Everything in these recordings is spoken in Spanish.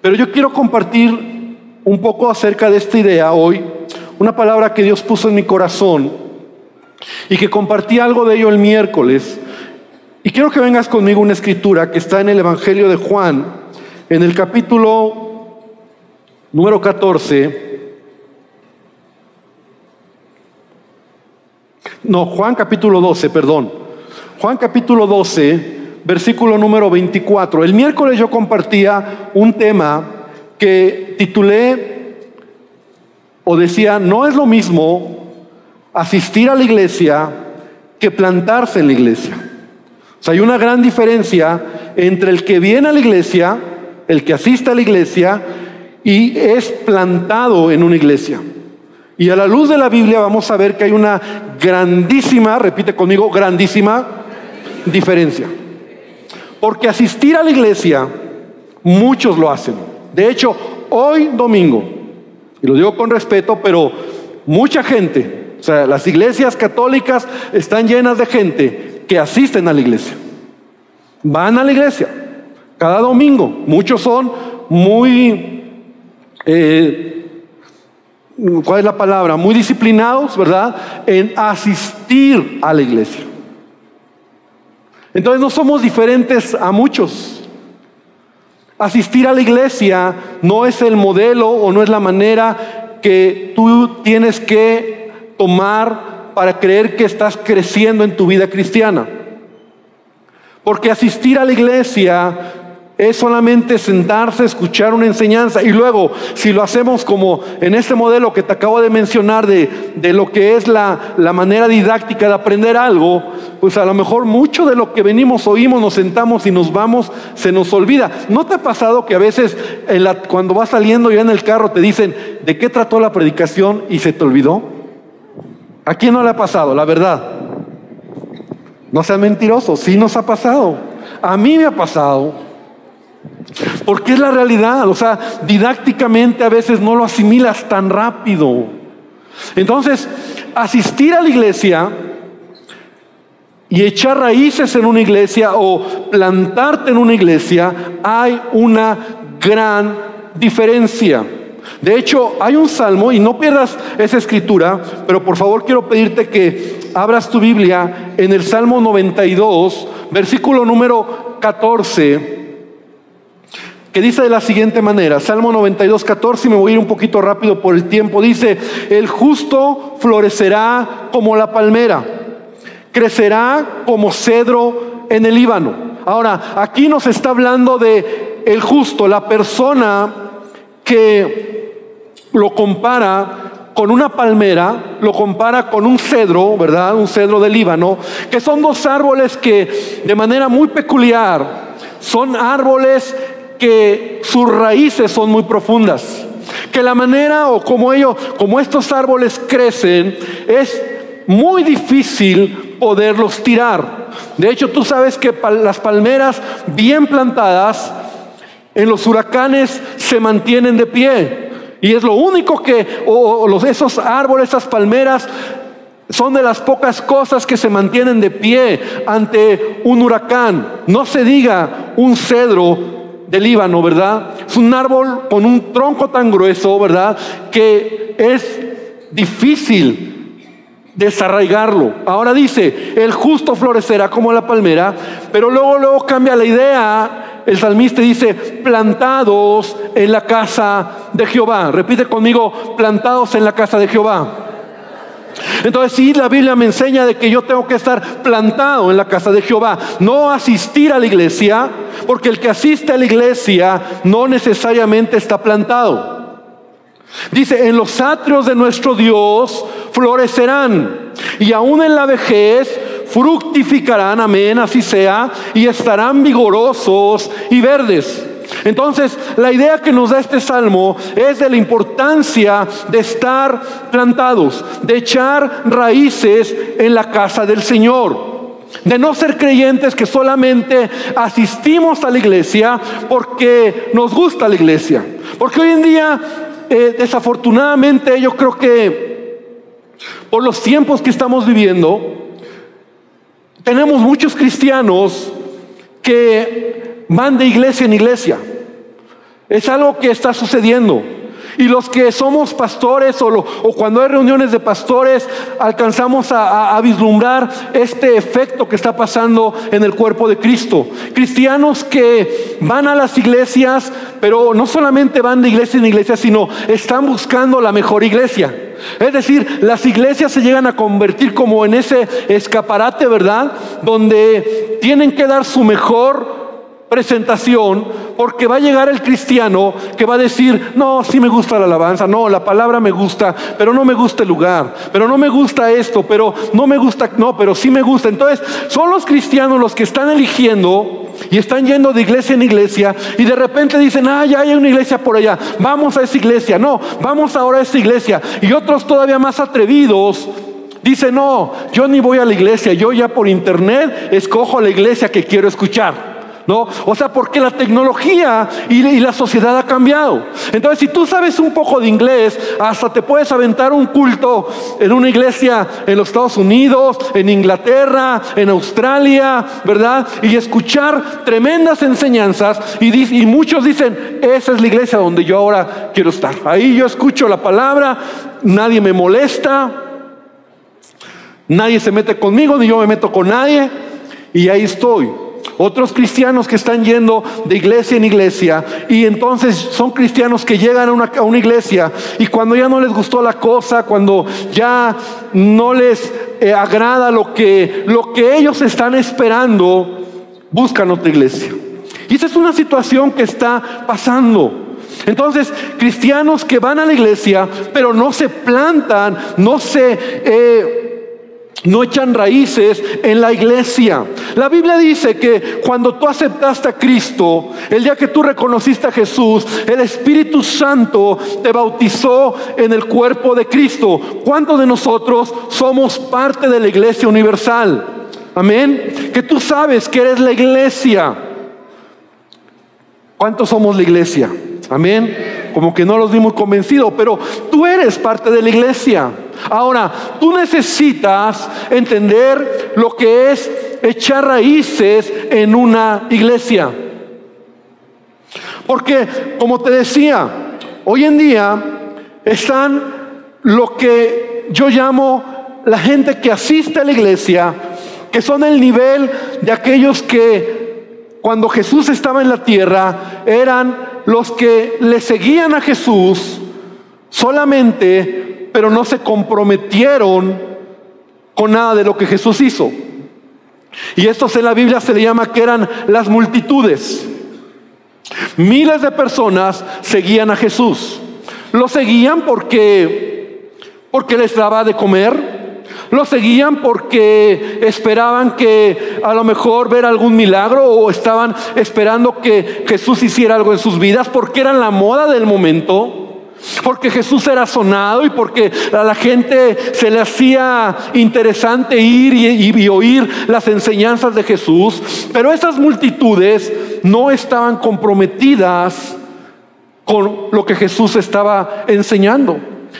Pero yo quiero compartir un poco acerca de esta idea hoy, una palabra que Dios puso en mi corazón y que compartí algo de ello el miércoles. Y quiero que vengas conmigo una escritura que está en el Evangelio de Juan, en el capítulo número 14. No, Juan capítulo 12, perdón. Juan capítulo 12, versículo número 24. El miércoles yo compartía un tema que titulé o decía, no es lo mismo asistir a la iglesia que plantarse en la iglesia. O sea, hay una gran diferencia entre el que viene a la iglesia, el que asiste a la iglesia y es plantado en una iglesia. Y a la luz de la Biblia vamos a ver que hay una grandísima, repite conmigo, grandísima diferencia. Porque asistir a la iglesia, muchos lo hacen. De hecho, hoy domingo, y lo digo con respeto, pero mucha gente, o sea, las iglesias católicas están llenas de gente que asisten a la iglesia. Van a la iglesia cada domingo. Muchos son muy, eh, ¿cuál es la palabra? Muy disciplinados, ¿verdad? En asistir a la iglesia. Entonces no somos diferentes a muchos. Asistir a la iglesia no es el modelo o no es la manera que tú tienes que tomar para creer que estás creciendo en tu vida cristiana. Porque asistir a la iglesia es solamente sentarse, escuchar una enseñanza y luego, si lo hacemos como en este modelo que te acabo de mencionar de, de lo que es la, la, manera didáctica de aprender algo, pues a lo mejor mucho de lo que venimos, oímos, nos sentamos y nos vamos, se nos olvida. ¿No te ha pasado que a veces cuando vas saliendo ya en el carro te dicen, ¿de qué trató la predicación y se te olvidó? ¿A quién no le ha pasado? La verdad. No sean mentirosos, sí nos ha pasado. A mí me ha pasado. Porque es la realidad, o sea, didácticamente a veces no lo asimilas tan rápido. Entonces, asistir a la iglesia y echar raíces en una iglesia o plantarte en una iglesia, hay una gran diferencia. De hecho, hay un salmo, y no pierdas esa escritura, pero por favor quiero pedirte que abras tu Biblia en el Salmo 92, versículo número 14 que dice de la siguiente manera, Salmo 92, 14, y me voy a ir un poquito rápido por el tiempo, dice, el justo florecerá como la palmera, crecerá como cedro en el Líbano. Ahora, aquí nos está hablando de el justo, la persona que lo compara con una palmera, lo compara con un cedro, ¿verdad? Un cedro del Líbano, que son dos árboles que de manera muy peculiar son árboles que sus raíces son muy profundas, que la manera o como ellos, como estos árboles crecen, es muy difícil poderlos tirar. De hecho, tú sabes que las palmeras bien plantadas en los huracanes se mantienen de pie. Y es lo único que, o, esos árboles, esas palmeras, son de las pocas cosas que se mantienen de pie ante un huracán. No se diga un cedro del Líbano, ¿verdad? Es un árbol con un tronco tan grueso, ¿verdad? Que es difícil desarraigarlo. Ahora dice, el justo florecerá como la palmera, pero luego, luego cambia la idea. El salmista dice, plantados en la casa de Jehová. Repite conmigo, plantados en la casa de Jehová. Entonces sí, la Biblia me enseña de que yo tengo que estar plantado en la casa de Jehová, no asistir a la iglesia, porque el que asiste a la iglesia no necesariamente está plantado. Dice, en los atrios de nuestro Dios florecerán y aún en la vejez fructificarán, amén, así sea, y estarán vigorosos y verdes. Entonces, la idea que nos da este salmo es de la importancia de estar plantados, de echar raíces en la casa del Señor. De no ser creyentes que solamente asistimos a la iglesia porque nos gusta la iglesia. Porque hoy en día, eh, desafortunadamente, yo creo que por los tiempos que estamos viviendo, tenemos muchos cristianos que van de iglesia en iglesia. Es algo que está sucediendo. Y los que somos pastores o, cuando hay reuniones de pastores, alcanzamos a, vislumbrar este efecto que está pasando en el cuerpo de Cristo. Cristianos que van a las iglesias, pero no solamente van de iglesia en iglesia, sino están buscando la mejor iglesia. Es decir, las iglesias se llegan a convertir como en ese escaparate, ¿verdad? Donde tienen que dar su mejor presentación, porque va a llegar el cristiano que va a decir, no, sí me gusta la alabanza, no, la palabra me gusta, pero no me gusta el lugar, pero no me gusta esto, pero no me gusta, no, pero sí me gusta. Entonces, son los cristianos los que están eligiendo y están yendo de iglesia en iglesia y de repente dicen, ah, ya hay una iglesia por allá, vamos a esa iglesia, no, vamos ahora a esa iglesia. Y otros todavía más atrevidos dicen, no, yo ni voy a la iglesia, yo ya por internet escojo la iglesia que quiero escuchar. ¿No? O sea, porque la tecnología y, la sociedad ha cambiado. Entonces, si tú sabes un poco de inglés, hasta te puedes aventar un culto en una iglesia en los Estados Unidos, en Inglaterra, en Australia, ¿verdad? Y escuchar tremendas enseñanzas y, y muchos dicen, esa es la iglesia donde yo ahora quiero estar. Ahí yo escucho la palabra, nadie me molesta, nadie se mete conmigo, ni yo me meto con nadie, y ahí estoy. Otros cristianos que están yendo de iglesia en iglesia y entonces son cristianos que llegan a una, iglesia y cuando ya no les gustó la cosa, cuando ya no les eh, agrada lo que, lo que ellos están esperando, buscan otra iglesia. Y esa es una situación que está pasando. Entonces, cristianos que van a la iglesia, pero no se plantan, no se... Eh, no echan raíces en la iglesia. La Biblia dice que cuando tú aceptaste a Cristo, el día que tú reconociste a Jesús, el Espíritu Santo te bautizó en el cuerpo de Cristo. ¿Cuántos de nosotros somos parte de la iglesia universal? Amén. Que tú sabes que eres la iglesia. ¿Cuántos somos la iglesia? Amén. Como que no los dimos convencidos, pero tú eres parte de la iglesia. Ahora, tú necesitas entender lo que es echar raíces en una iglesia. Porque, como te decía, hoy en día están lo que yo llamo la gente que asiste a la iglesia, que son el nivel de aquellos que cuando Jesús estaba en la tierra eran los que le seguían a Jesús solamente pero no se comprometieron con nada de lo que Jesús hizo. Y estos en la Biblia se le llama que eran las multitudes. Miles de personas seguían a Jesús. Lo seguían porque porque les daba de comer, lo seguían porque esperaban que a lo mejor ver algún milagro o estaban esperando que Jesús hiciera algo en sus vidas porque eran la moda del momento. Porque Jesús era sonado y porque a la gente se le hacía interesante ir y, oír las enseñanzas de Jesús. Pero esas multitudes no estaban comprometidas con lo que Jesús estaba enseñando.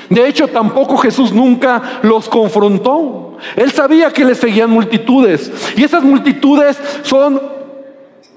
De hecho, tampoco Jesús nunca los confrontó. Él sabía que le seguían multitudes. Y esas multitudes son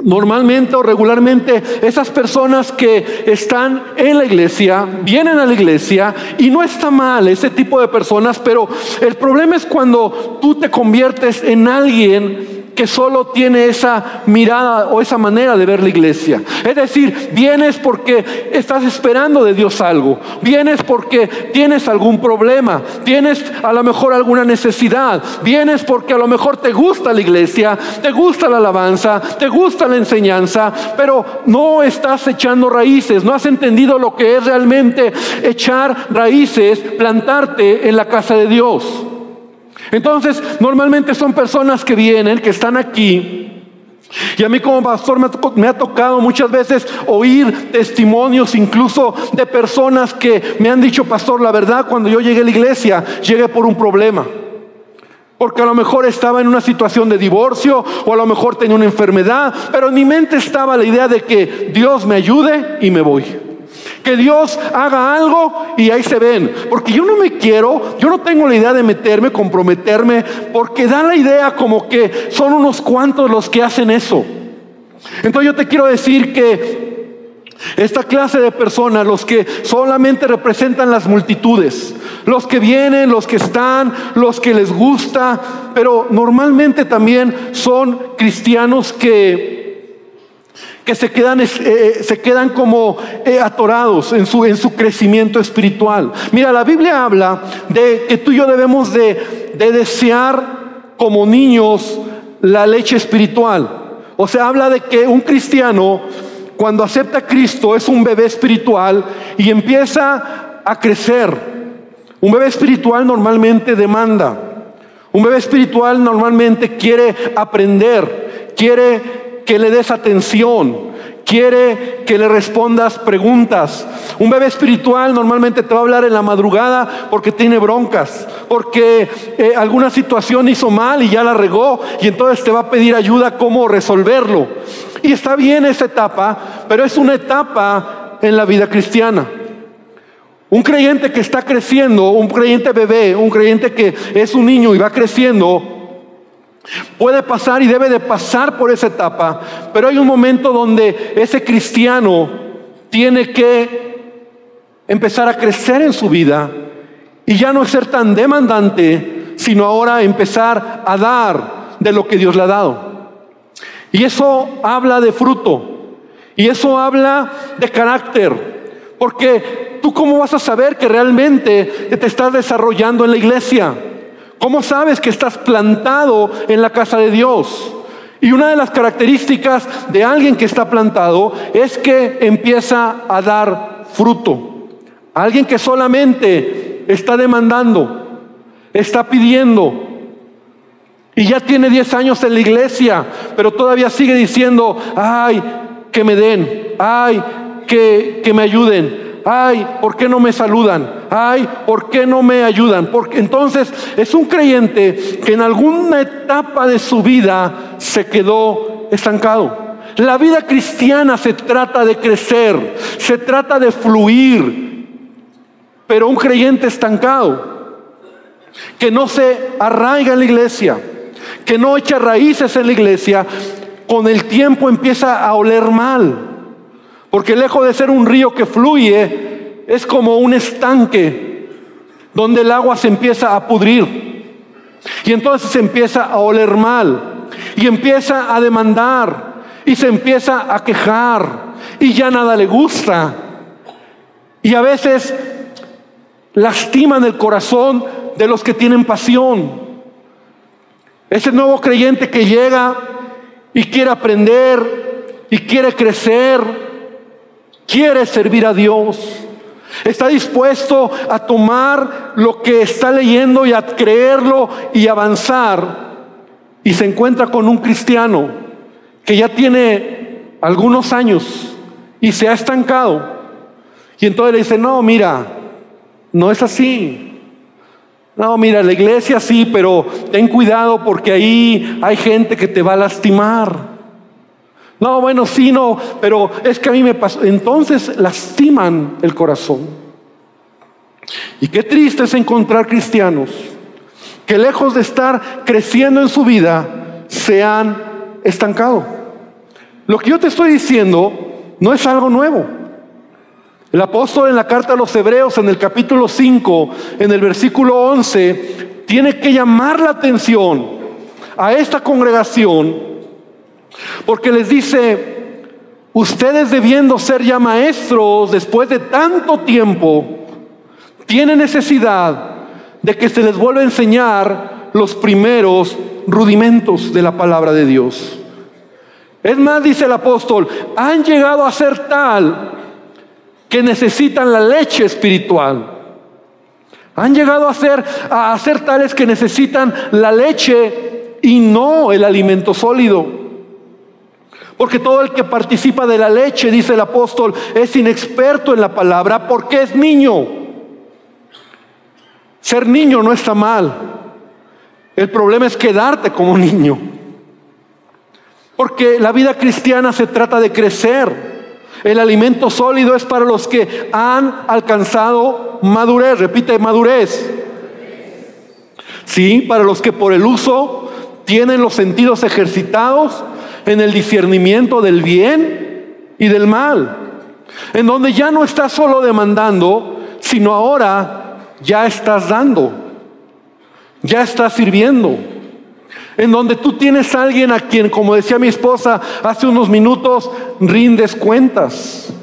Normalmente o regularmente esas personas que están en la iglesia, vienen a la iglesia y no está mal ese tipo de personas, pero el problema es cuando tú te conviertes en alguien que solo tiene esa mirada o esa manera de ver la iglesia. Es decir, vienes porque estás esperando de Dios algo, vienes porque tienes algún problema, tienes a lo mejor alguna necesidad, vienes porque a lo mejor te gusta la iglesia, te gusta la alabanza, te gusta la enseñanza, pero no estás echando raíces, no has entendido lo que es realmente echar raíces, plantarte en la casa de Dios. Entonces, normalmente son personas que vienen, que están aquí. Y a mí como pastor me ha, tocado muchas veces oír testimonios incluso de personas que me han dicho, pastor, la verdad, cuando yo llegué a la iglesia, llegué por un problema. Porque a lo mejor estaba en una situación de divorcio o a lo mejor tenía una enfermedad, pero en mi mente estaba la idea de que Dios me ayude y me voy que Dios haga algo y ahí se ven. Porque yo no me quiero, yo no tengo la idea de meterme, comprometerme, porque da la idea como que son unos cuantos los que hacen eso. Entonces yo te quiero decir que Esta clase de personas, los que solamente representan las multitudes, los que vienen, los que están, los que les gusta, pero normalmente también son cristianos que que se quedan, eh, eh, se quedan como eh, atorados en su, en su crecimiento espiritual. Mira, la Biblia habla de que tú y yo debemos de, de desear como niños la leche espiritual. O sea, habla de que un cristiano cuando acepta a Cristo es un bebé espiritual y empieza a crecer. Un bebé espiritual normalmente demanda. Un bebé espiritual normalmente quiere aprender, quiere que le des atención, quiere que le respondas preguntas. Un bebé espiritual normalmente te va a hablar en la madrugada porque tiene broncas, porque eh, alguna situación hizo mal y ya la regó y entonces te va a pedir ayuda cómo resolverlo. Y está bien esa etapa, pero es una etapa en la vida cristiana. Un creyente que está creciendo, un creyente bebé, un creyente que es un niño y va creciendo, Puede pasar y debe de pasar por esa etapa, pero hay un momento donde ese cristiano tiene que empezar a crecer en su vida y ya no ser tan demandante, sino ahora empezar a dar de lo que Dios le ha dado. Y eso habla de fruto, y eso habla de carácter, porque tú cómo vas a saber que realmente te estás desarrollando en la iglesia. ¿Cómo sabes que estás plantado en la casa de Dios? Y una de las características de alguien que está plantado es que empieza a dar fruto. Alguien que solamente está demandando, está pidiendo, y ya tiene 10 años en la iglesia, pero todavía sigue diciendo, ay, que me den, ay, que, que me ayuden, Ay, ¿por qué no me saludan? Ay, ¿por qué no me ayudan? Porque entonces es un creyente que en alguna etapa de su vida se quedó estancado. La vida cristiana se trata de crecer, se trata de fluir, pero un creyente estancado, que no se arraiga en la iglesia, que no echa raíces en la iglesia, con el tiempo empieza a oler mal. Porque lejos de ser un río que fluye, es como un estanque donde el agua se empieza a pudrir. Y entonces se empieza a oler mal. Y empieza a demandar. Y se empieza a quejar. Y ya nada le gusta. Y a veces lastiman el corazón de los que tienen pasión. Ese nuevo creyente que llega y quiere aprender y quiere crecer quiere servir a Dios, está dispuesto a tomar lo que está leyendo y a creerlo y avanzar, y se encuentra con un cristiano que ya tiene algunos años y se ha estancado, y entonces le dice, no, mira, no es así. No, mira, la iglesia sí, pero ten cuidado porque ahí hay gente que te va a lastimar. No, bueno, sí, no, pero es que a mí me pasó. Entonces lastiman el corazón. Y qué triste es encontrar cristianos que lejos de estar creciendo en su vida, se han estancado. Lo que yo te estoy diciendo no es algo nuevo. El apóstol en la carta a los Hebreos, en el capítulo 5, en el versículo 11, tiene que llamar la atención a esta congregación porque les dice, ustedes debiendo ser ya maestros después de tanto tiempo, tienen necesidad de que se les vuelva a enseñar los primeros rudimentos de la palabra de Dios. Es más, dice el apóstol, han llegado a ser tal que necesitan la leche espiritual. Han llegado a ser, a tales que necesitan la leche y no el alimento sólido. Porque todo el que participa de la leche, dice el apóstol, es inexperto en la palabra porque es niño. Ser niño no está mal. El problema es quedarte como niño. Porque la vida cristiana se trata de crecer. El alimento sólido es para los que han alcanzado madurez. Repite, madurez. Sí, para los que por el uso tienen los sentidos ejercitados en el discernimiento del bien y del mal. en donde ya no estás solo demandando, sino ahora ya estás dando, ya estás sirviendo, en donde tú tienes a alguien a quien, como decía mi esposa hace unos minutos, rindes cuentas,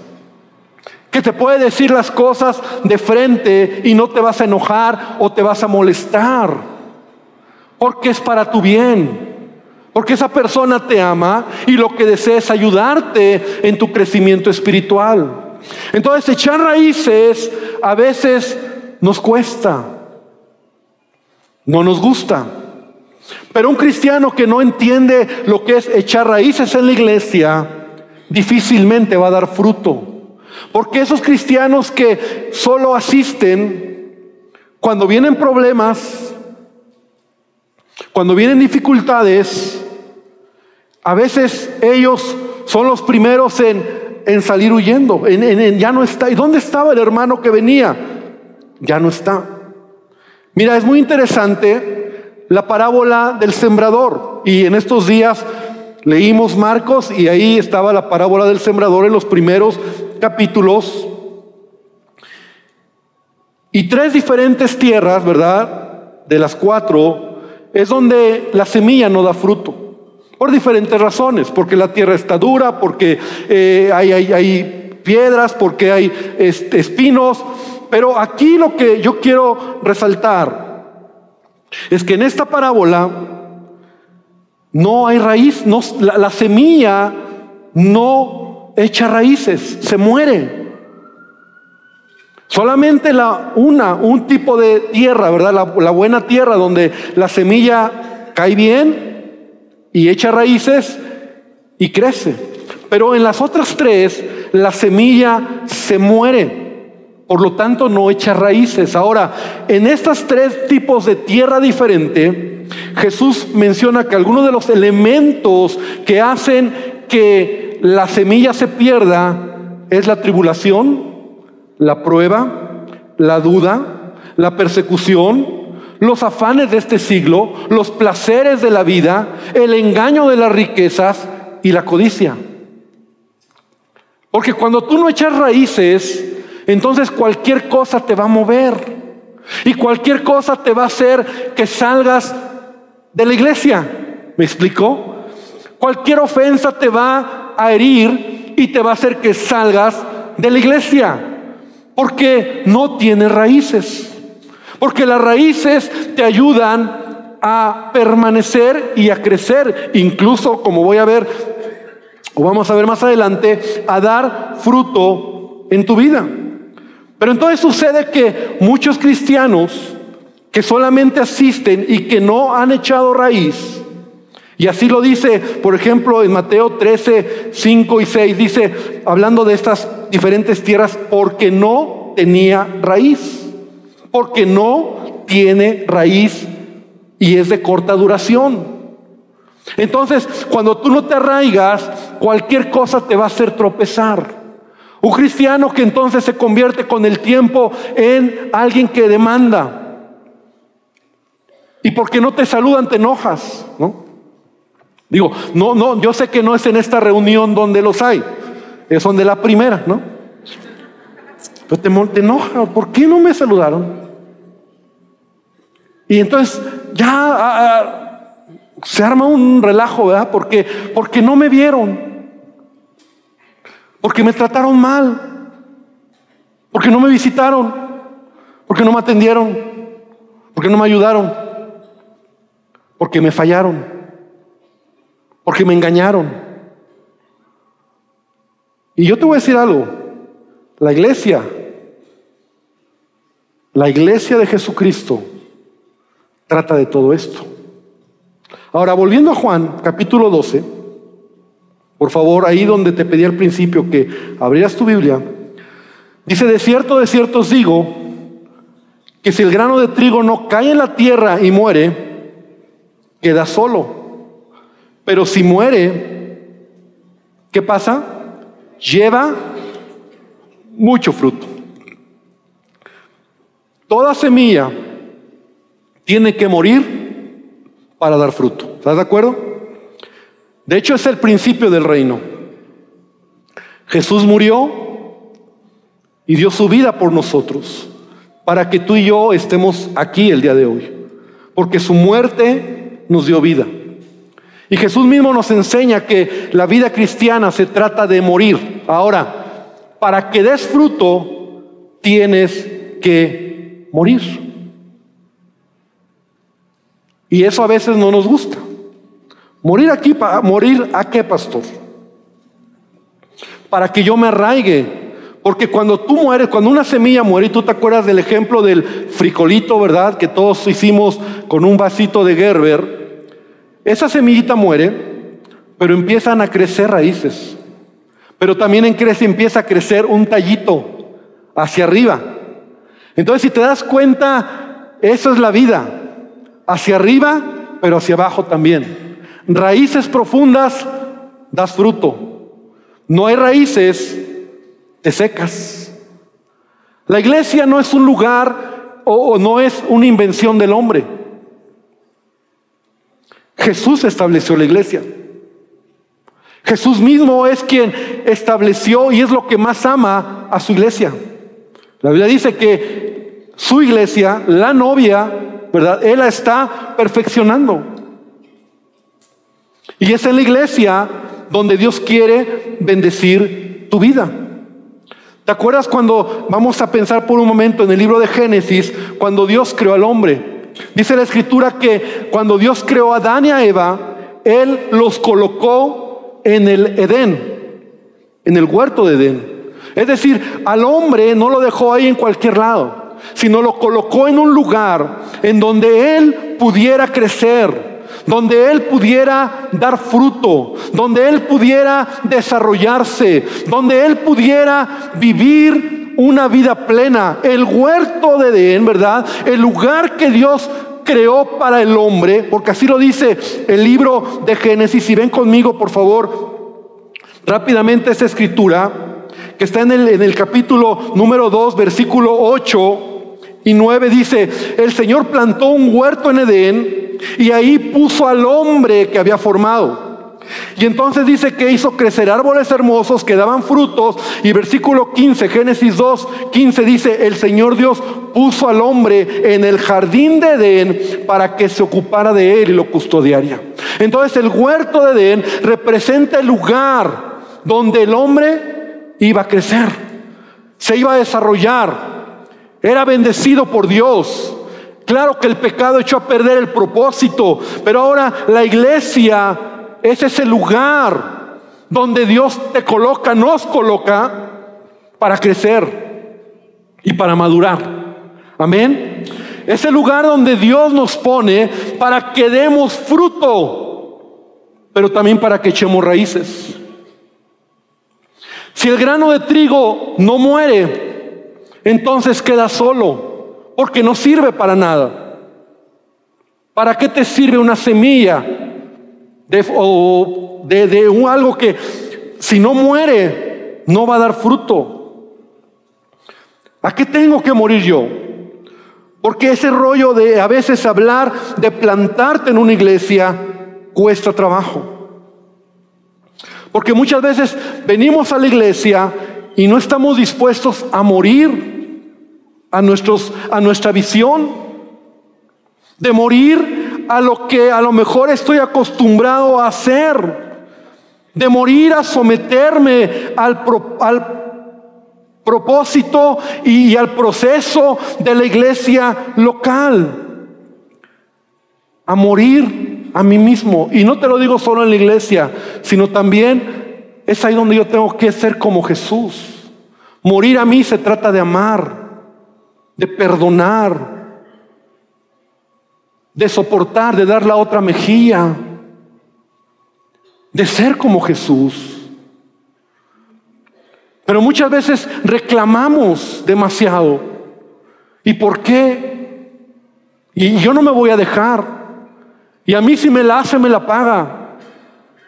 que te puede decir las cosas de frente y no te vas a enojar o te vas a molestar, porque es para tu bien. Porque esa persona te ama y lo que desea es ayudarte en tu crecimiento espiritual. Entonces echar raíces a veces nos cuesta, no nos gusta. Pero un cristiano que no entiende lo que es echar raíces en la iglesia, difícilmente va a dar fruto. Porque esos cristianos que solo asisten, cuando vienen problemas, cuando vienen dificultades, a veces ellos son los primeros en, salir huyendo, en, ya no está. ¿Y dónde estaba el hermano que venía? Ya no está. Mira, es muy interesante la parábola del sembrador. Y en estos días leímos Marcos y ahí estaba la parábola del sembrador en los primeros capítulos. Y tres diferentes tierras, ¿verdad? De las cuatro, es donde la semilla no da fruto. Por diferentes razones, porque la tierra está dura, porque eh, hay, hay, piedras, porque hay este, espinos. Pero aquí lo que yo quiero resaltar es que en esta parábola no hay raíz, no, la, semilla no echa raíces, se muere. Solamente la, una, un tipo de tierra, ¿verdad? La, la buena tierra donde la semilla cae bien y echa raíces y crece. Pero en las otras tres, la semilla se muere. Por lo tanto, no echa raíces. Ahora, en estas tres tipos de tierra diferente, Jesús menciona que algunos de los elementos que hacen que la semilla se pierda es la tribulación, la prueba, la duda, la persecución, los afanes de este siglo, los placeres de la vida, el engaño de las riquezas y la codicia. Porque cuando tú no echas raíces, entonces cualquier cosa te va a mover. Y cualquier cosa te va a hacer que salgas de la iglesia. ¿Me explicó? Cualquier ofensa te va a herir y te va a hacer que salgas de la iglesia. Porque no tiene raíces. Porque las raíces te ayudan a permanecer y a crecer, incluso como voy a ver, o vamos a ver más adelante, a dar fruto en tu vida. Pero entonces sucede que muchos cristianos que solamente asisten y que no han echado raíz, y así lo dice, por ejemplo, en Mateo 13, 5 y 6, dice, hablando de estas diferentes tierras, porque no tenía raíz porque no tiene raíz y es de corta duración. Entonces, cuando tú no te arraigas, cualquier cosa te va a hacer tropezar. Un cristiano que entonces se convierte con el tiempo en alguien que demanda. Y porque no te saludan, te enojas, ¿no? Digo, no, no, yo sé que no es en esta reunión donde los hay, es donde la primera, ¿no? Pero te, te enoja, ¿por qué no me saludaron? Y entonces ya ah, ah, se arma un relajo, ¿verdad? Porque, porque no me vieron, porque me trataron mal, porque no me visitaron, porque no me atendieron, porque no me ayudaron, porque me fallaron, porque me engañaron. Y yo te voy a decir algo, la iglesia, la iglesia de Jesucristo, trata de todo esto. Ahora, volviendo a Juan, capítulo 12, por favor, ahí donde te pedí al principio que abrieras tu Biblia, dice, de cierto, de cierto os digo, que si el grano de trigo no cae en la tierra y muere, queda solo. Pero si muere, ¿qué pasa? Lleva mucho fruto. Toda semilla tiene que morir para dar fruto. ¿Estás de acuerdo? De hecho, es el principio del reino. Jesús murió y dio su vida por nosotros, para que tú y yo estemos aquí el día de hoy, porque su muerte nos dio vida. Y Jesús mismo nos enseña que la vida cristiana se trata de morir. Ahora, para que des fruto, tienes que morir. Y eso a veces no nos gusta. Morir aquí, morir a qué, pastor? Para que yo me arraigue. Porque cuando tú mueres, cuando una semilla muere, y tú te acuerdas del ejemplo del fricolito, ¿verdad? Que todos hicimos con un vasito de Gerber esa semillita muere, pero empiezan a crecer raíces. Pero también en crece, empieza a crecer un tallito hacia arriba. Entonces, si te das cuenta, eso es la vida. Hacia arriba, pero hacia abajo también. Raíces profundas, das fruto. No hay raíces, te secas. La iglesia no es un lugar o no es una invención del hombre. Jesús estableció la iglesia. Jesús mismo es quien estableció y es lo que más ama a su iglesia. La Biblia dice que su iglesia, la novia, ¿verdad? Él la está perfeccionando. Y es en la iglesia donde Dios quiere bendecir tu vida. ¿Te acuerdas cuando vamos a pensar por un momento en el libro de Génesis, cuando Dios creó al hombre? Dice la escritura que cuando Dios creó a Adán y a Eva, Él los colocó en el Edén, en el huerto de Edén. Es decir, al hombre no lo dejó ahí en cualquier lado, sino lo colocó en un lugar en donde Él pudiera crecer, donde Él pudiera dar fruto, donde Él pudiera desarrollarse, donde Él pudiera vivir una vida plena. El huerto de Edén, ¿verdad? El lugar que Dios creó para el hombre, porque así lo dice el libro de Génesis. Si ven conmigo, por favor, rápidamente esa escritura, que está en el, en el capítulo número 2, versículo 8 y 9, dice, el Señor plantó un huerto en Edén y ahí puso al hombre que había formado. Y entonces dice que hizo crecer árboles hermosos que daban frutos. Y versículo 15, Génesis 2, 15 dice, el Señor Dios puso al hombre en el jardín de Edén para que se ocupara de él y lo custodiaría. Entonces el huerto de Edén representa el lugar donde el hombre iba a crecer, se iba a desarrollar, era bendecido por Dios. Claro que el pecado echó a perder el propósito, pero ahora la iglesia es ese lugar donde Dios te coloca, nos coloca para crecer y para madurar. Amén. Es el lugar donde Dios nos pone para que demos fruto, pero también para que echemos raíces. Si el grano de trigo no muere, entonces queda solo, porque no sirve para nada. ¿Para qué te sirve una semilla de, o de, un, algo que si no muere no va a dar fruto. ¿A qué tengo que morir yo? Porque ese rollo de a veces hablar de plantarte en una iglesia cuesta trabajo. Porque muchas veces venimos a la iglesia y no estamos dispuestos a morir a, nuestros, a nuestra visión, de morir a lo que a lo mejor estoy acostumbrado a hacer, de morir a someterme al, propósito y al proceso de la iglesia local, a morir a mí mismo. Y no te lo digo solo en la iglesia, sino también es ahí donde yo tengo que ser como Jesús. Morir a mí se trata de amar, de perdonar, de soportar, de dar la otra mejilla, de ser como Jesús. Pero muchas veces reclamamos demasiado. ¿Y por qué? Y yo no me voy a dejar. Y a mí si me la hace, me la paga.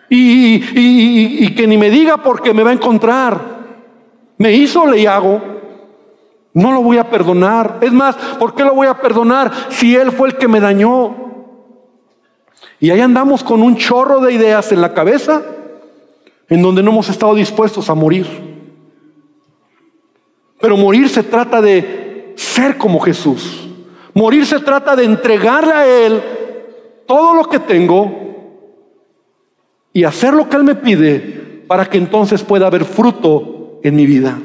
Y, y que ni me diga porque me va a encontrar. Me hizo, le hago. No lo voy a perdonar. Es más, ¿por qué lo voy a perdonar si Él fue el que me dañó? Y ahí andamos con un chorro de ideas en la cabeza en donde no hemos estado dispuestos a morir. Pero morir se trata de ser como Jesús. Morir se trata de entregarle a Él todo lo que tengo y hacer lo que Él me pide para que entonces pueda haber fruto en mi vida.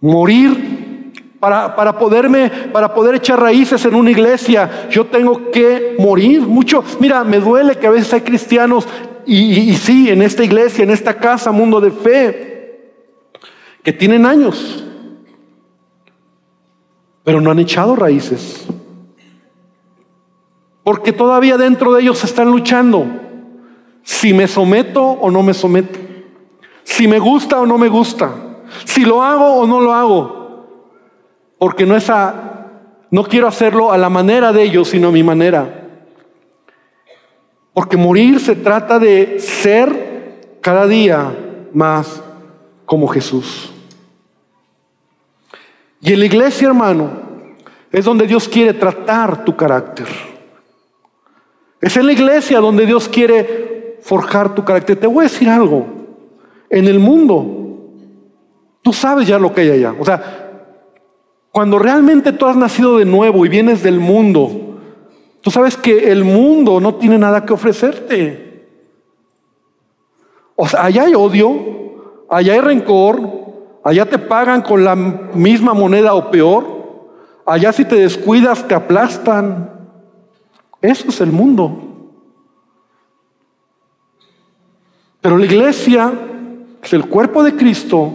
Morir para, para, poderme, para poder echar raíces en una iglesia, yo tengo que morir mucho. Mira, me duele que a veces hay cristianos, y, y sí, en esta iglesia, en esta casa, mundo de fe, que tienen años, pero no han echado raíces. Porque todavía dentro de ellos están luchando. Si me someto o no me someto. Si me gusta o no me gusta. Si lo hago o no lo hago. Porque no es a, no quiero hacerlo a la manera de ellos, sino a mi manera. Porque morir se trata de ser cada día más como Jesús. Y en la iglesia, hermano, es donde Dios quiere tratar tu carácter. Es en la iglesia donde Dios quiere forjar tu carácter. Te voy a decir algo. En el mundo, tú sabes ya lo que hay allá. O sea, cuando realmente tú has nacido de nuevo y vienes del mundo, tú sabes que el mundo no tiene nada que ofrecerte. O sea, allá hay odio, allá hay rencor, allá te pagan con la misma moneda o peor. Allá si te descuidas te aplastan. Eso es el mundo. Pero la iglesia, es el cuerpo de Cristo,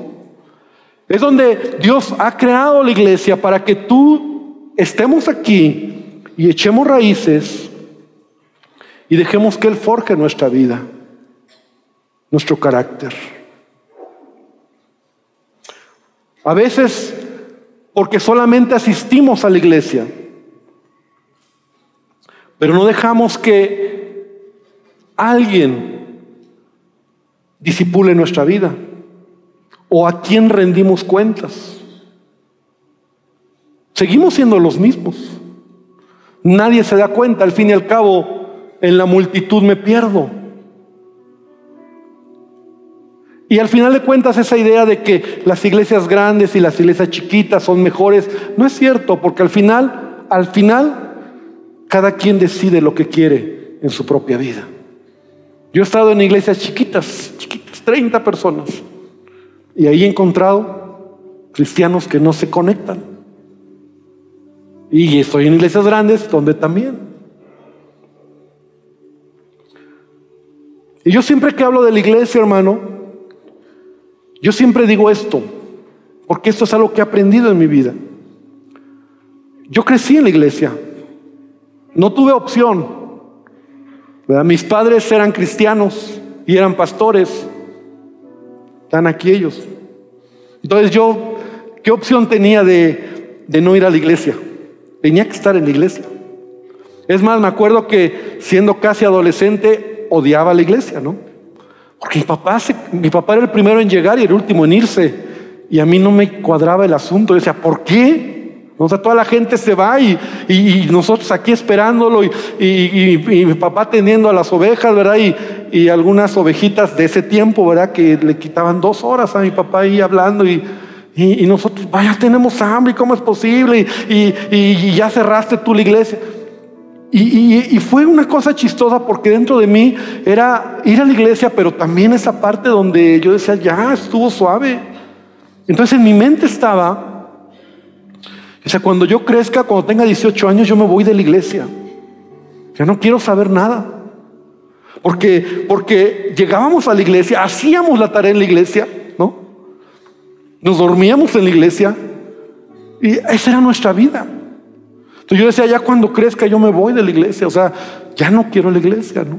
es donde Dios ha creado la iglesia para que tú estemos aquí y echemos raíces y dejemos que Él forje nuestra vida, nuestro carácter. A veces, porque solamente asistimos a la iglesia, pero no dejamos que alguien disipule nuestra vida o a quién rendimos cuentas. Seguimos siendo los mismos. Nadie se da cuenta, al fin y al cabo, en la multitud me pierdo. Y al final de cuentas esa idea de que las iglesias grandes y las iglesias chiquitas son mejores, no es cierto, porque al final, al final cada quien decide lo que quiere en su propia vida. Yo he estado en iglesias chiquitas, chiquitas, 30 personas, y ahí he encontrado cristianos que no se conectan. Y estoy en iglesias grandes donde también. Y yo siempre que hablo de la iglesia, hermano, yo siempre digo esto, porque esto es algo que he aprendido en mi vida. Yo crecí en la iglesia, no tuve opción. Mis padres eran cristianos y eran pastores. Están aquí ellos. Entonces yo, ¿qué opción tenía de, de no ir a la iglesia? Tenía que estar en la iglesia. Es más, me acuerdo que siendo casi adolescente odiaba la iglesia, ¿no? Porque mi papá, mi papá era el primero en llegar y el último en irse. Y a mí no me cuadraba el asunto. Yo decía, ¿por qué? O sea, toda la gente se va y, nosotros aquí esperándolo y, mi papá teniendo a las ovejas, ¿verdad? Y, algunas ovejitas de ese tiempo, ¿verdad? Que le quitaban dos horas a mi papá ahí hablando y, nosotros, vaya, tenemos hambre, ¿cómo es posible? Y, ya cerraste tú la iglesia. Y, fue una cosa chistosa porque dentro de mí era ir a la iglesia, pero también esa parte donde yo decía, ya estuvo suave. Entonces en mi mente estaba o sea, cuando yo crezca, cuando tenga 18 años, yo me voy de la iglesia. Ya no quiero saber nada. Porque, porque llegábamos a la iglesia, hacíamos la tarea en la iglesia, ¿no? Nos dormíamos en la iglesia y esa era nuestra vida. Entonces yo decía, ya cuando crezca yo me voy de la iglesia, o sea, ya no quiero la iglesia, ¿no?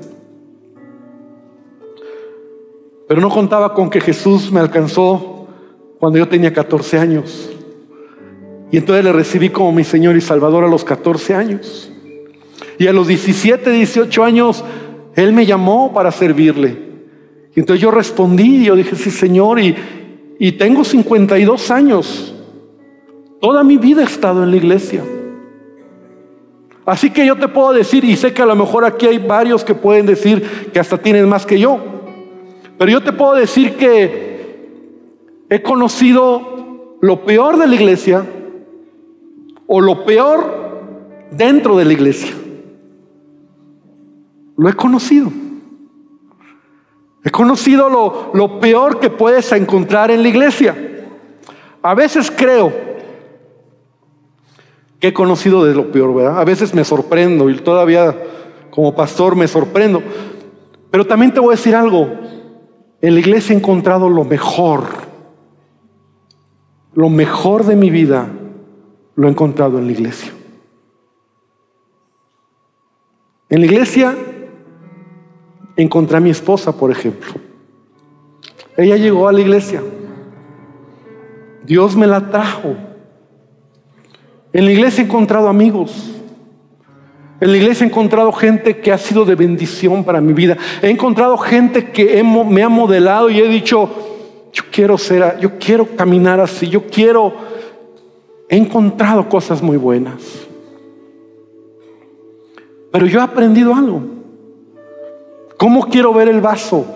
Pero no contaba con que Jesús me alcanzó cuando yo tenía 14 años. Y entonces le recibí como mi Señor y Salvador a los 14 años. Y a los 17, 18 años, Él me llamó para servirle. Y entonces yo respondí, yo dije, sí, Señor, y, y tengo 52 años. Toda mi vida he estado en la iglesia. Así que yo te puedo decir, y sé que a lo mejor aquí hay varios que pueden decir que hasta tienen más que yo, pero yo te puedo decir que he conocido lo peor de la iglesia o lo peor dentro de la iglesia. Lo he conocido. He conocido lo, lo peor que puedes encontrar en la iglesia. A veces creo que he conocido de lo peor, ¿verdad? A veces me sorprendo y todavía como pastor me sorprendo. Pero también te voy a decir algo. En la iglesia he encontrado lo mejor. Lo mejor de mi vida lo he encontrado en la iglesia. En la iglesia encontré a mi esposa, por ejemplo. Ella llegó a la iglesia. Dios me la trajo. En la iglesia he encontrado amigos. En la iglesia he encontrado gente que ha sido de bendición para mi vida. He encontrado gente que me ha modelado y he dicho, yo quiero ser, yo quiero caminar así, yo quiero. He encontrado cosas muy buenas. Pero yo he aprendido algo. ¿Cómo quiero ver el vaso?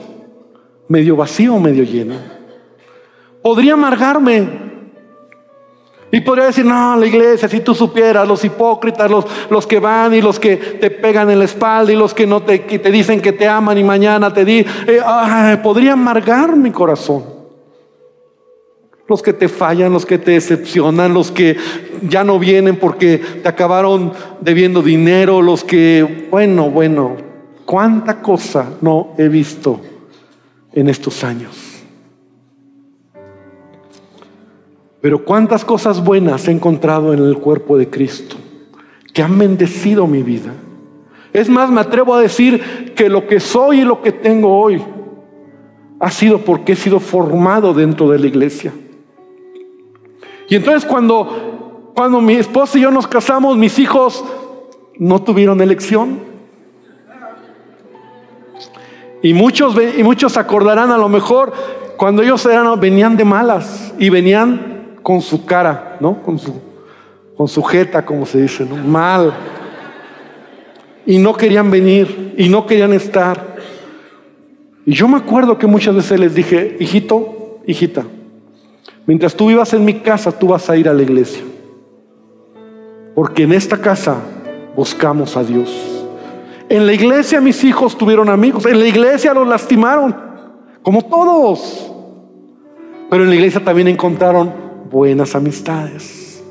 ¿Medio vacío o medio lleno? Podría amargarme y podría decir, no, la iglesia, si tú supieras, los hipócritas, los, los que van y los que te pegan en la espalda y los que no te, te dicen que te aman y mañana te di, eh, podría amargar mi corazón. Los que te fallan, los que te decepcionan, los que ya no vienen porque te acabaron debiendo dinero, los que, bueno, bueno, cuánta cosa no he visto en estos años. Pero cuántas cosas buenas he encontrado en el cuerpo de Cristo que han bendecido mi vida. Es más, me atrevo a decir que lo que soy y lo que tengo hoy ha sido porque he sido formado dentro de la iglesia. Y entonces cuando, cuando mi esposa y yo nos casamos, mis hijos no tuvieron elección. Y muchos, y muchos acordarán a lo mejor cuando ellos eran, venían de malas y venían con su cara, ¿no? Con su, con su jeta, como se dice, ¿no? Mal. Y no querían venir, y no querían estar. Y yo me acuerdo que muchas veces les dije, hijito, hijita, mientras tú vivas en mi casa, tú vas a ir a la iglesia. Porque en esta casa buscamos a Dios. En la iglesia mis hijos tuvieron amigos, en la iglesia los lastimaron, como todos. Pero en la iglesia también encontraron buenas amistades.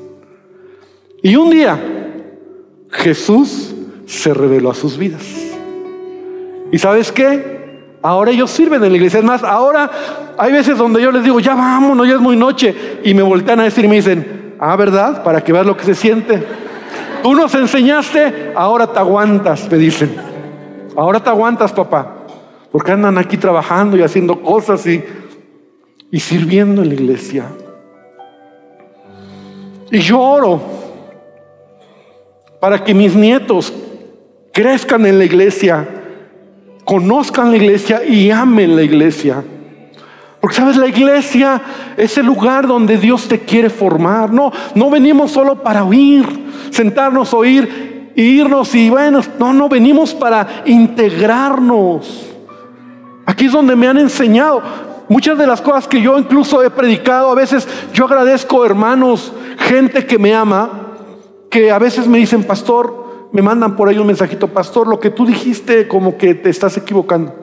Y un día Jesús se reveló a sus vidas. ¿Y sabes qué? Ahora ellos sirven en la iglesia. Es más, ahora hay veces donde yo les digo, ya vámonos, ya es muy noche. Y me voltean a decir y me dicen, ah, ¿verdad? Para que veas lo que se siente. Tú nos enseñaste, ahora te aguantas, me dicen. Ahora te aguantas, papá. Porque andan aquí trabajando y haciendo cosas y, y sirviendo en la iglesia. Y yo oro para que mis nietos crezcan en la iglesia, conozcan la iglesia y amen la iglesia. Porque sabes, la iglesia es el lugar donde Dios te quiere formar. No, no venimos solo para oír, sentarnos, oír, e irnos y bueno, no, no venimos para integrarnos. Aquí es donde me han enseñado. Muchas de las cosas que yo incluso he predicado, a veces yo agradezco hermanos, gente que me ama, que a veces me dicen, pastor, me mandan por ahí un mensajito, pastor, lo que tú dijiste como que te estás equivocando.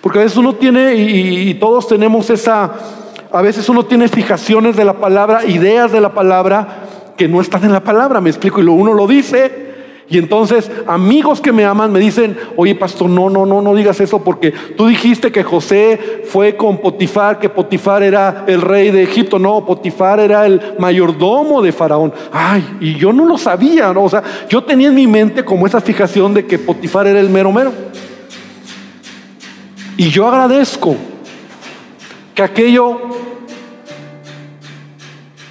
Porque a veces uno tiene, y, y todos tenemos esa, a veces uno tiene fijaciones de la palabra, ideas de la palabra que no están en la palabra, me explico, y lo uno lo dice y entonces amigos que me aman me dicen, oye pastor, no, no, no, no digas eso porque tú dijiste que José fue con Potifar, que Potifar era el rey de Egipto. No, Potifar era el mayordomo de Faraón. Ay, y yo no lo sabía, ¿no? O sea, yo tenía en mi mente como esa fijación de que Potifar era el mero mero. Y yo agradezco que aquello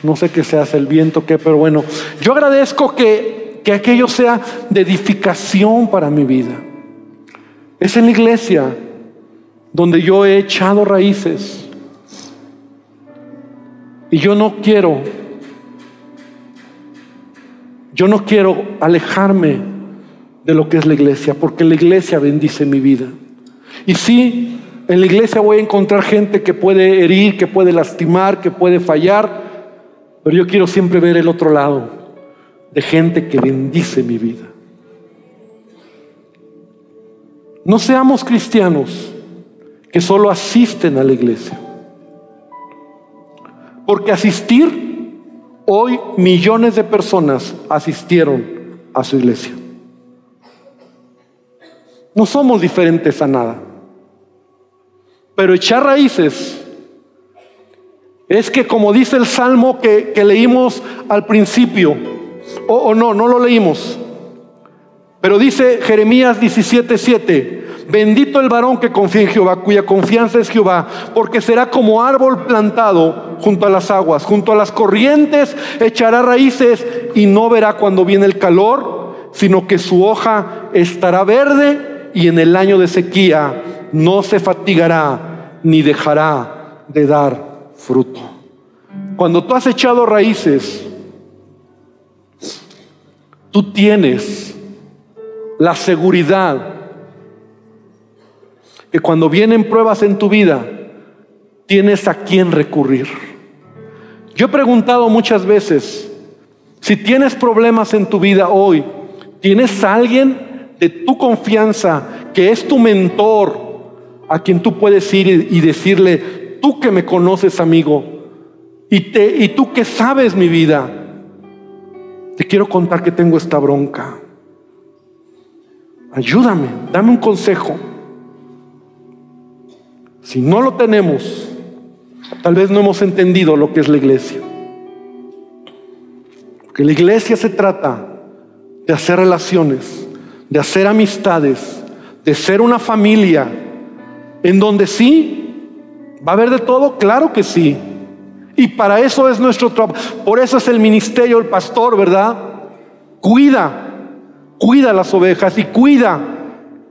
no sé qué se hace el viento, qué, pero bueno, yo agradezco que que aquello sea de edificación para mi vida. Es en la iglesia donde yo he echado raíces. Y yo no quiero, yo no quiero alejarme de lo que es la iglesia, porque la iglesia bendice mi vida. Y sí, En la iglesia voy a encontrar gente que puede herir, que puede lastimar, que puede fallar, pero yo quiero siempre ver el otro lado de gente que bendice mi vida. No seamos cristianos que solo asisten a la iglesia. Porque asistir, hoy millones de personas asistieron a su iglesia. No somos diferentes a nada. Pero echar raíces es que como dice el salmo que, leímos al principio, o, o no, no lo leímos, pero dice Jeremías 17:7, bendito el varón que confía en Jehová, cuya confianza es Jehová, porque será como árbol plantado junto a las aguas, junto a las corrientes, echará raíces y no verá cuando viene el calor, sino que su hoja estará verde y en el año de sequía no se fatigará ni dejará de dar fruto. Cuando tú has echado raíces, tú tienes la seguridad que cuando vienen pruebas en tu vida, tienes a quién recurrir. Yo he preguntado muchas veces, si tienes problemas en tu vida hoy, ¿tienes a alguien de tu confianza que es tu mentor, a quien tú puedes ir y decirle, tú que me conoces amigo, y, te, y tú que sabes mi vida, te quiero contar que tengo esta bronca. Ayúdame, dame un consejo. Si no lo tenemos, tal vez no hemos entendido lo que es la iglesia. Porque la iglesia se trata de hacer relaciones, de hacer amistades, de ser una familia, en donde sí, va a haber de todo, claro que sí. Y para eso es nuestro trabajo, por eso es el ministerio del pastor, ¿verdad? Cuida, cuida las ovejas y cuida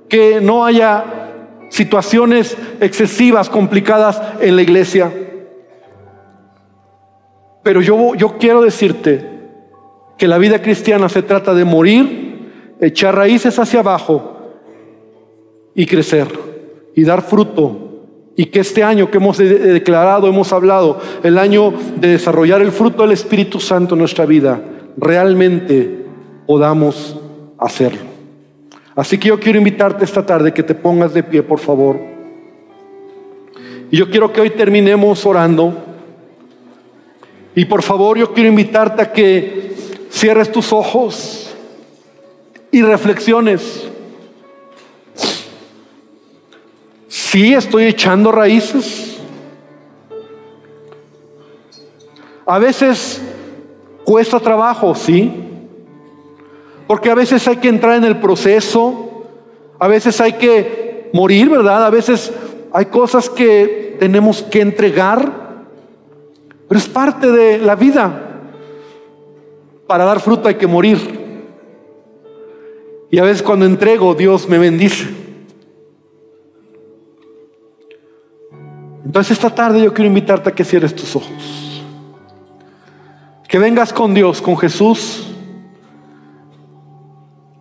que no haya situaciones excesivas, complicadas en la iglesia. Pero yo, yo quiero decirte que la vida cristiana se trata de morir, echar raíces hacia abajo y crecer y dar fruto. Y que este año que hemos declarado, hemos hablado, el año de desarrollar el fruto del Espíritu Santo en nuestra vida, realmente podamos hacerlo. Así que yo quiero invitarte esta tarde que te pongas de pie, por favor. Y yo quiero que hoy terminemos orando. Y por favor, yo quiero invitarte a que cierres tus ojos y reflexiones. Sí, estoy echando raíces. A veces cuesta trabajo, sí. Porque a veces hay que entrar en el proceso, a veces hay que morir, ¿verdad? A veces hay cosas que tenemos que entregar, pero es parte de la vida. Para dar fruto hay que morir. Y a veces cuando entrego, Dios me bendice. Entonces esta tarde yo quiero invitarte a que cierres tus ojos. Que vengas con Dios, con Jesús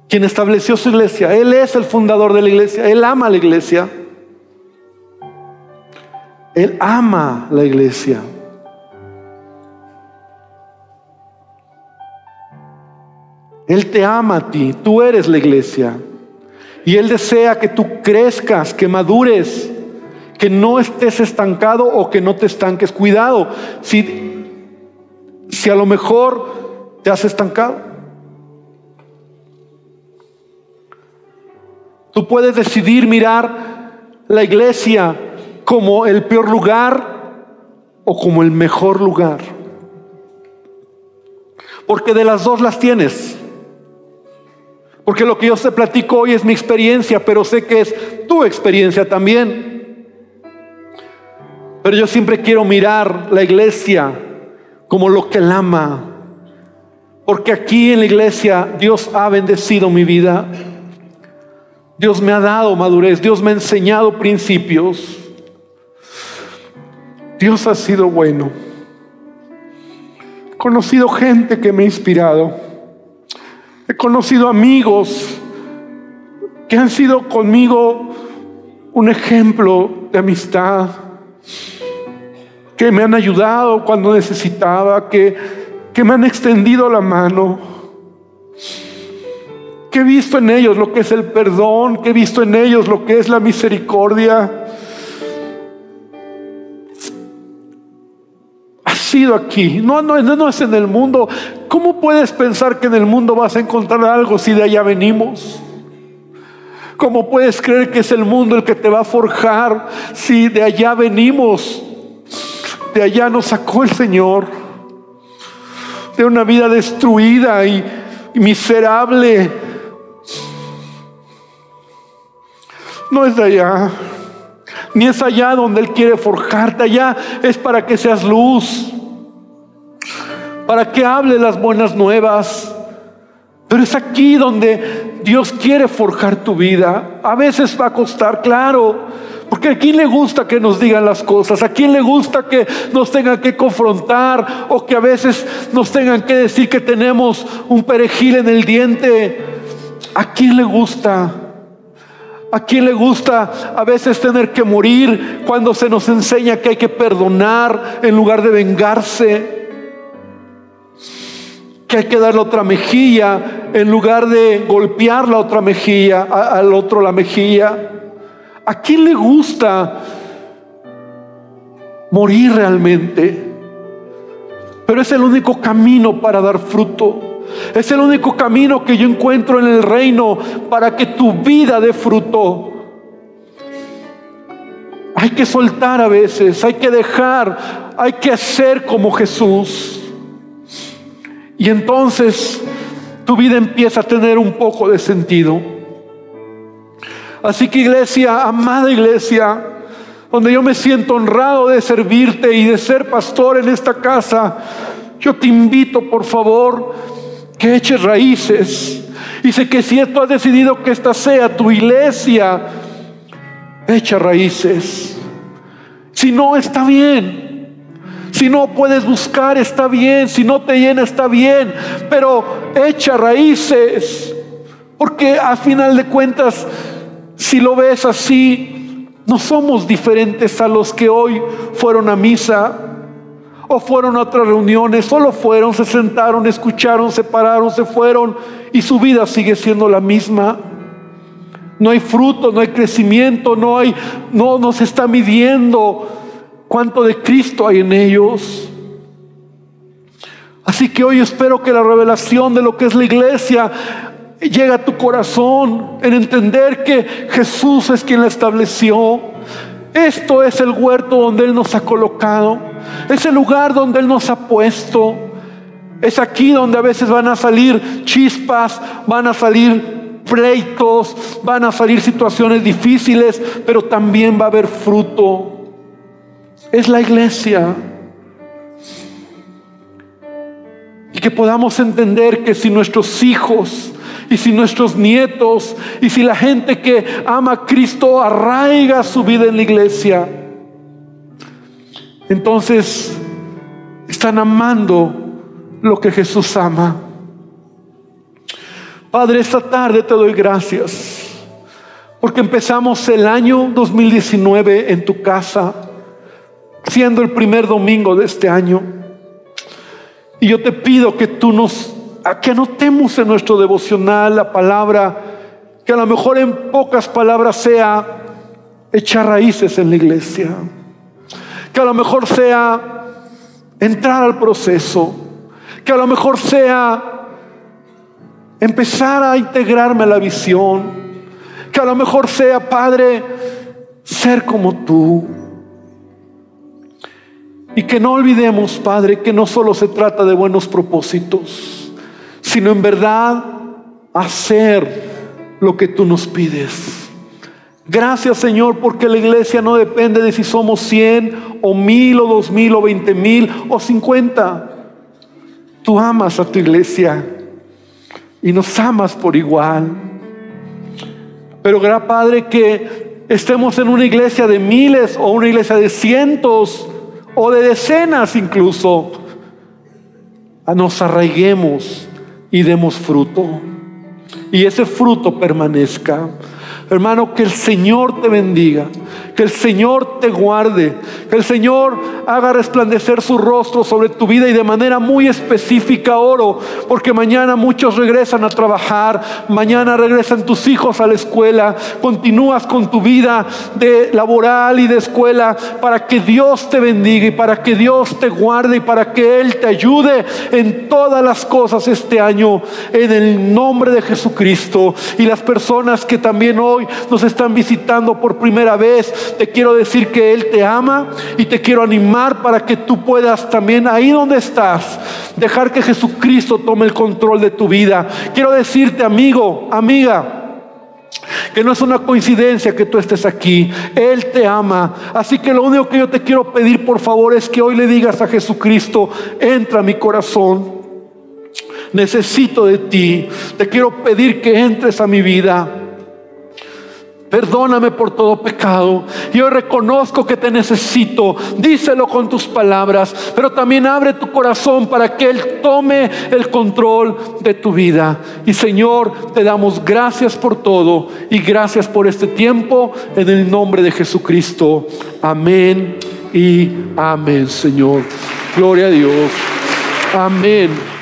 quien estableció su iglesia. Él es el fundador de la iglesia. Él ama la iglesia. Él ama la iglesia. Él te ama a ti. Tú eres la iglesia. Y Él desea que tú crezcas, que madures, que no estés estancado o que no te estanques. Cuidado, si, si a lo mejor te has estancado. Tú puedes decidir mirar la iglesia como el peor lugar o como el mejor lugar. Porque de las dos las tienes. Porque lo que yo te platico hoy es mi experiencia, pero sé que es tu experiencia también. Pero yo siempre quiero mirar la iglesia como lo que él ama. Porque aquí en la iglesia Dios ha bendecido mi vida. Dios me ha dado madurez, Dios me ha enseñado principios. Dios ha sido bueno. He conocido gente que me ha inspirado. He conocido amigos que han sido conmigo un ejemplo de amistad, que me han ayudado cuando necesitaba, que, que me han extendido la mano, que he visto en ellos lo que es el perdón, que he visto en ellos lo que es la misericordia. Ha sido aquí, no, no, no es en el mundo. ¿Cómo puedes pensar que en el mundo vas a encontrar algo si de allá venimos? ¿Cómo puedes creer que es el mundo el que te va a forjar si de allá venimos? De allá nos sacó el Señor. De una vida destruida y, miserable. No es de allá. Ni es allá donde Él quiere forjarte. Allá es para que seas luz. Para que hable las buenas nuevas pero es aquí donde Dios quiere forjar tu vida. A veces va a costar, claro. Porque a quién le gusta que nos digan las cosas, a quién le gusta que nos tengan que confrontar o que a veces nos tengan que decir que tenemos un perejil en el diente. ¿A quién le gusta? ¿A quién le gusta a veces tener que morir cuando se nos enseña que hay que perdonar en lugar de vengarse? que hay que darle otra mejilla en lugar de golpear la otra mejilla, al otro la mejilla. ¿A quién le gusta morir realmente? Pero es el único camino para dar fruto. Es el único camino que yo encuentro en el reino para que tu vida dé fruto. Hay que soltar a veces, hay que dejar, hay que hacer como Jesús. Y entonces tu vida empieza a tener un poco de sentido. Así que iglesia, amada iglesia, donde yo me siento honrado de servirte y de ser pastor en esta casa, yo te invito por favor que eches raíces. Y sé que si tú has decidido que esta sea tu iglesia, echa raíces. Si no, está bien. Si no puedes buscar, está bien. Si no te llena, está bien. Pero echa raíces. Porque a final de cuentas, si lo ves así, no somos diferentes a los que hoy fueron a misa o fueron a otras reuniones. Solo fueron, se sentaron, escucharon, se pararon, se fueron y su vida sigue siendo la misma. No hay fruto, no hay crecimiento, no hay, no nos está midiendo cuánto de Cristo hay en ellos. Así que hoy espero que la revelación de lo que es la iglesia llegue a tu corazón en entender que Jesús es quien la estableció. Esto es el huerto donde Él nos ha colocado. Es el lugar donde Él nos ha puesto. Es aquí donde a veces van a salir chispas, van a salir pleitos, van a salir situaciones difíciles, pero también va a haber fruto es la iglesia. Y que podamos entender que si nuestros hijos y si nuestros nietos y si la gente que ama a Cristo arraiga su vida en la iglesia, entonces están amando lo que Jesús ama. Padre, esta tarde te doy gracias porque empezamos el año 2019 en tu casa siendo el primer domingo de este año. Y yo te pido que tú nos, que anotemos en nuestro devocional la palabra, que a lo mejor en pocas palabras sea echar raíces en la iglesia, que a lo mejor sea entrar al proceso, que a lo mejor sea empezar a integrarme a la visión, que a lo mejor sea, Padre, ser como tú. Y que no olvidemos, Padre, que no solo se trata de buenos propósitos, sino en verdad hacer lo que tú nos pides. Gracias Señor porque la iglesia no depende de si somos 100 o mil o dos mil o veinte mil o cincuenta. Tú amas a tu iglesia y nos amas por igual. Pero gran Padre que estemos en una iglesia de miles o una iglesia de cientos o de decenas incluso, nos arraiguemos y demos fruto. Y ese fruto permanezca. Hermano, que el Señor te bendiga, que el Señor te guarde, que el Señor haga resplandecer su rostro sobre tu vida y de manera muy específica oro, porque mañana muchos regresan a trabajar, mañana regresan tus hijos a la escuela, continúas con tu vida de laboral y de escuela para que Dios te bendiga y para que Dios te guarde y para que Él te ayude en todas las cosas este año en el nombre de Jesucristo. Y las personas que también hoy nos están visitando por primera vez, te quiero decir que Él te ama y te quiero animar para que tú puedas también ahí donde estás, dejar que Jesucristo tome el control de tu vida. Quiero decirte, amigo, amiga, que no es una coincidencia que tú estés aquí. Él te ama. Así que lo único que yo te quiero pedir, por favor, es que hoy le digas a Jesucristo, entra a mi corazón. Necesito de ti. Te quiero pedir que entres a mi vida. Perdóname por todo pecado. Yo reconozco que te necesito. Díselo con tus palabras, pero también abre tu corazón para que Él tome el control de tu vida. Y Señor, te damos gracias por todo y gracias por este tiempo en el nombre de Jesucristo. Amén y amén, Señor. Gloria a Dios. Amén.